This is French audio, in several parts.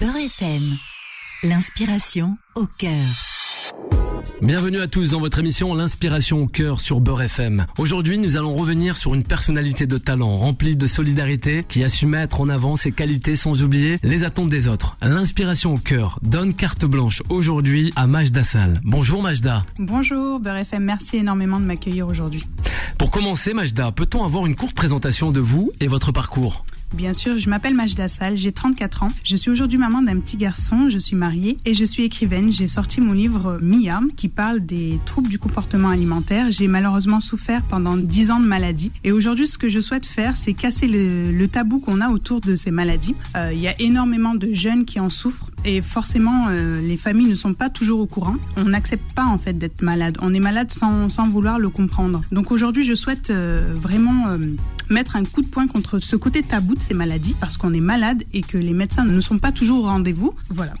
Beurre FM. L'inspiration au cœur. Bienvenue à tous dans votre émission L'inspiration au cœur sur Beurre FM. Aujourd'hui, nous allons revenir sur une personnalité de talent remplie de solidarité qui a su mettre en avant ses qualités sans oublier les attentes des autres. L'inspiration au cœur donne carte blanche aujourd'hui à Majda Sall. Bonjour Majda. Bonjour Beurre FM, merci énormément de m'accueillir aujourd'hui. Pour commencer Majda, peut-on avoir une courte présentation de vous et votre parcours? Bien sûr, je m'appelle Majda Sall, j'ai 34 ans. Je suis aujourd'hui maman d'un petit garçon, je suis mariée et je suis écrivaine. J'ai sorti mon livre Mia qui parle des troubles du comportement alimentaire. J'ai malheureusement souffert pendant 10 ans de maladie et aujourd'hui ce que je souhaite faire c'est casser le, tabou qu'on a autour de ces maladies. Euh, il y a énormément de jeunes qui en souffrent et forcément euh, les familles ne sont pas toujours au courant. On n'accepte pas en fait d'être malade. On est malade sans, sans vouloir le comprendre. Donc aujourd'hui je souhaite euh, vraiment mettre un coup de poing contre ce côté tabou de ces maladies parce qu'on est malade et que les médecins ne sont pas toujours au rendez-vous. Voilà.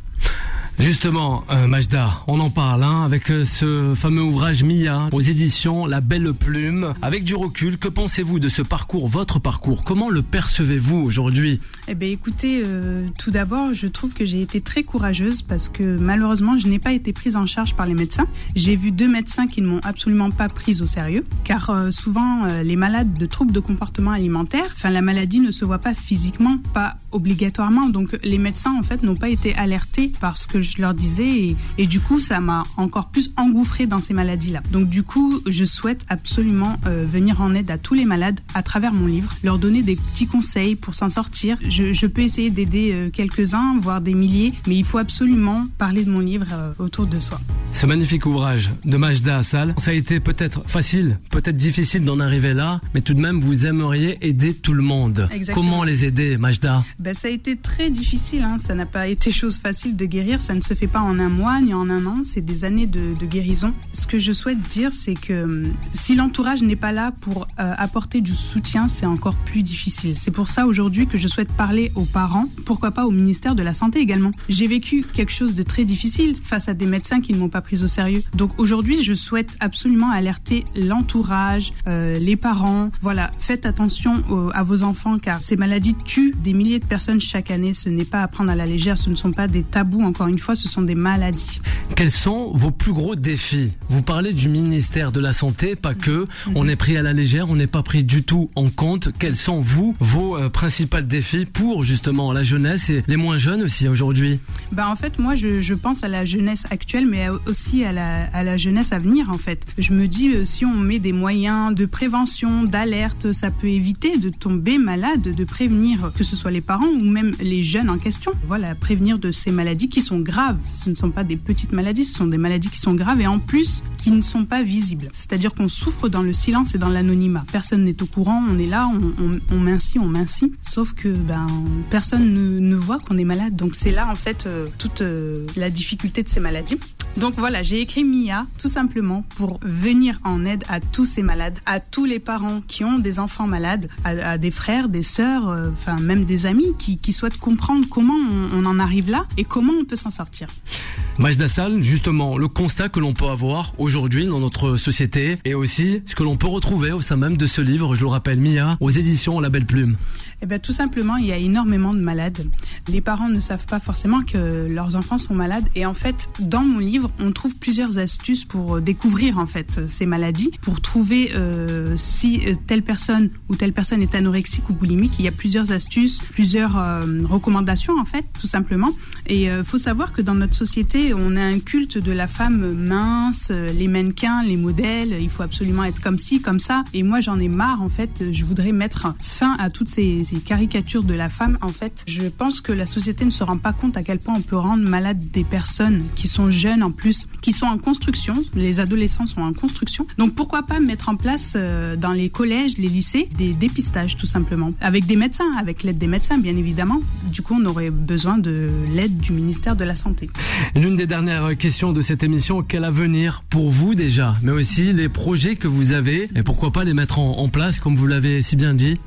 Justement, euh, Majda, on en parle hein, avec euh, ce fameux ouvrage Mia aux éditions La Belle Plume. Avec du recul, que pensez-vous de ce parcours, votre parcours? Comment le percevez-vous aujourd'hui? Eh bien, écoutez, euh, tout d'abord, je trouve que j'ai été très courageuse parce que malheureusement, je n'ai pas été prise en charge par les médecins. J'ai vu deux médecins qui ne m'ont absolument pas prise au sérieux, car souvent, les malades de troubles de comportement alimentaire, enfin, la maladie ne se voit pas physiquement, pas obligatoirement. Donc, les médecins, en fait, n'ont pas été alertés parce que je leur disais et, du coup ça m'a encore plus engouffré dans ces maladies-là. Donc du coup je souhaite absolument euh, venir en aide à tous les malades à travers mon livre, leur donner des petits conseils pour s'en sortir. Je, peux essayer d'aider euh, quelques-uns, voire des milliers, mais il faut absolument parler de mon livre euh, autour de soi. Ce magnifique ouvrage de Majda Assal, ça a été peut-être facile, peut-être difficile d'en arriver là, mais tout de même vous aimeriez aider tout le monde. Comment les aider, Majda? Ben, Ça a été très difficile, hein. ça n'a pas été chose facile de guérir, ça ne se fait pas en un mois ni en un an, c'est des années de, guérison. Ce que je souhaite dire, c'est que hum, si l'entourage n'est pas là pour euh, apporter du soutien, c'est encore plus difficile. C'est pour ça aujourd'hui que je souhaite parler aux parents, pourquoi pas au ministère de la Santé également. J'ai vécu quelque chose de très difficile face à des médecins qui ne m'ont pas prise au sérieux. Donc aujourd'hui, je souhaite absolument alerter l'entourage, euh, les parents. Voilà, faites attention à vos enfants car ces maladies tuent des milliers de personnes chaque année. Ce n'est pas à prendre à la légère, ce ne sont pas des tabous. Encore une fois, ce sont des maladies. Quels sont vos plus gros défis? Vous parlez du ministère de la Santé, pas que. Mhm. On est pris à la légère, on n'est pas pris du tout en compte. Quels sont vous vos euh, principaux défis pour justement la jeunesse et les moins jeunes aussi aujourd'hui? Ben en fait, moi je, je, pense à la jeunesse actuelle, mais aussi à la, jeunesse à venir en fait. Je me dis euh, si on met des moyens de prévention, d'alerte, ça peut éviter de tomber malade, de prévenir que ce soit les parents ou même les jeunes en question. Voilà, prévenir de ces maladies qui sont graves. Ce ne sont pas des petites maladies, ce sont des maladies qui sont graves et en plus qui ne sont pas visibles. C'est-à-dire qu'on souffre dans le silence et dans l'anonymat. Personne n'est au courant, on est là, on, on, mincit, on mincit, sauf que ben personne ne, voit qu'on est malade. Donc c'est là en fait euh, toute euh, la difficulté de ces maladies. Donc voilà, j'ai écrit Mia tout simplement pour venir en aide à tous ces malades, à tous les parents qui ont des enfants malades, à, des frères, des sœurs, euh, enfin même des amis qui, qui souhaitent comprendre comment on, on, en arrive là et comment on peut s'en sortir. Majda Sall, justement, le constat que l'on peut avoir aujourd'hui dans notre société et aussi ce que l'on peut retrouver au sein même de ce livre, je le rappelle, Mia, aux éditions La Belle Plume. Eh bien, tout simplement, il y a énormément de malades. Les parents ne savent pas forcément que leurs enfants sont malades. Et en fait, dans mon livre, on trouve plusieurs astuces pour découvrir en fait ces maladies, pour trouver euh, si euh, telle personne ou telle personne est anorexique ou boulimique. Il y a plusieurs astuces, plusieurs euh, recommandations en fait, tout simplement. Et il faut savoir que dans notre société, on a un culte de la femme mince, les mannequins, les modèles. Il faut absolument être comme ci, comme ça. Et moi, j'en ai marre en fait. Je voudrais mettre fin à toutes ces caricatures de la femme, en fait, je pense que la société ne se rend pas compte à quel point on peut rendre malade des personnes qui sont jeunes en plus, qui sont en construction. Les adolescents sont en construction. Donc pourquoi pas mettre en place euh, dans les collèges, les lycées, des dépistages tout simplement, avec des médecins, avec l'aide des médecins bien évidemment. Du coup, on aurait besoin de l'aide du ministère de la Santé. L'une des dernières questions de cette émission, quel avenir pour vous déjà, mais aussi les projets que vous avez et pourquoi pas les mettre en place comme vous l'avez si bien dit?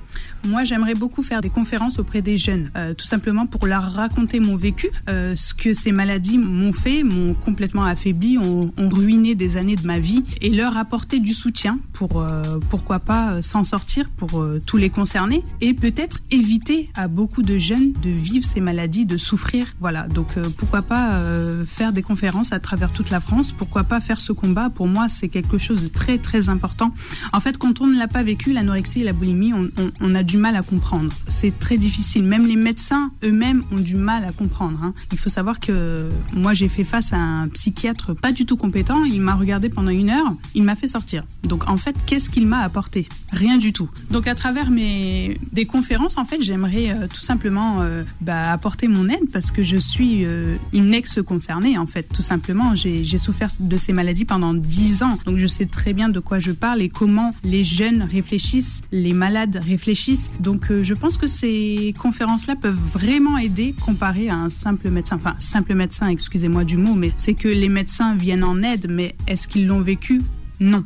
Moi, j'aimerais beaucoup faire des conférences auprès des jeunes, euh, tout simplement pour leur raconter mon vécu, euh, ce que ces maladies m'ont fait, m'ont complètement affaibli, ont, ont, ruiné des années de ma vie, et leur apporter du soutien pour, euh, pourquoi pas, s'en sortir pour euh, tous les concernés, et peut-être éviter à beaucoup de jeunes de vivre ces maladies, de souffrir. Voilà, donc euh, pourquoi pas faire des conférences à travers toute la France, pourquoi pas faire ce combat. Pour moi, c'est quelque chose de très très important. En fait, quand on ne l'a pas vécu, l'anorexie et la boulimie, on, on, on, a du mal à comprendre. C'est très difficile. Même les médecins eux-mêmes ont du mal à comprendre. Hein. Il faut savoir que moi, j'ai fait face à un psychiatre pas du tout compétent. Il m'a regardé pendant une heure. Il m'a fait sortir. Donc, en fait, qu'est-ce qu'il m'a apporté? Rien du tout. Donc, à travers mes des conférences, en fait, j'aimerais euh, tout simplement euh, bah, apporter mon aide parce que je suis euh, une ex concernée, en fait, tout simplement. J'ai souffert de ces maladies pendant dix ans. Donc, je sais très bien de quoi je parle et comment les jeunes réfléchissent, les malades réfléchissent. Donc, euh, je pense que ces conférences-là peuvent vraiment aider comparé à un simple médecin. Enfin, simple médecin, excusez-moi du mot, mais c'est que les médecins viennent en aide, mais est-ce qu'ils l'ont vécu? Non.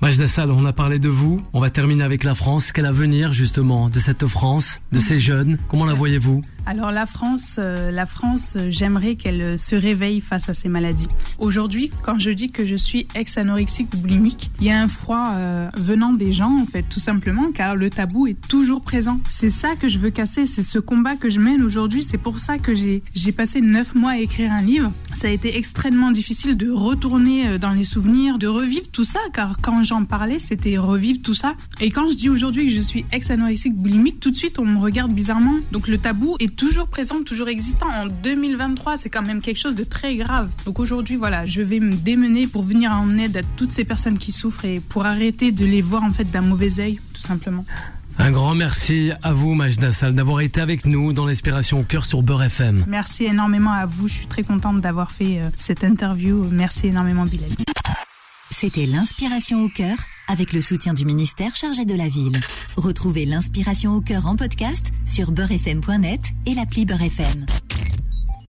Majda Sall, on a parlé de vous. On va terminer avec la France. Quel avenir, justement, de cette France, de ces jeunes? Comment la voyez-vous? Alors la France, euh, la France, euh, j'aimerais qu'elle euh, se réveille face à ces maladies. Aujourd'hui, quand je dis que je suis ex-anorexique ou boulimique, il y a un froid venant des gens, en fait, tout simplement, car le tabou est toujours présent. C'est ça que je veux casser, c'est ce combat que je mène aujourd'hui. C'est pour ça que j'ai j'ai passé neuf mois à écrire un livre. Ça a été extrêmement difficile de retourner dans les souvenirs, de revivre tout ça, car quand j'en parlais, c'était revivre tout ça. Et quand je dis aujourd'hui que je suis ex-anorexique boulimique, tout de suite on me regarde bizarrement. Donc le tabou est toujours présent, toujours existant. En 2023, c'est quand même quelque chose de très grave. Donc aujourd'hui, voilà, je vais me démener pour venir en aide à toutes ces personnes qui souffrent et pour arrêter de les voir en fait d'un mauvais œil, tout simplement. Un grand merci à vous, Majda Sall, d'avoir été avec nous dans l'inspiration au cœur sur Beurre FM. Merci énormément à vous. Je suis très contente d'avoir fait euh, cette interview. Merci énormément, Bilal. C'était l'inspiration au cœur avec le soutien du ministère chargé de la ville. Retrouvez l'inspiration au cœur en podcast sur beurrefm.net et l'appli Beurre FM.